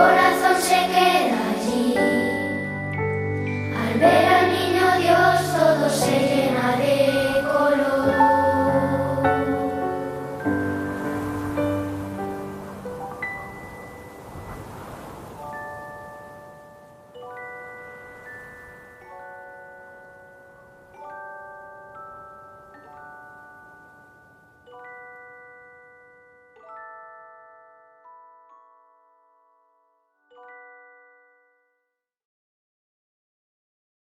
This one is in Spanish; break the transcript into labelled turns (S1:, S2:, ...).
S1: corazón.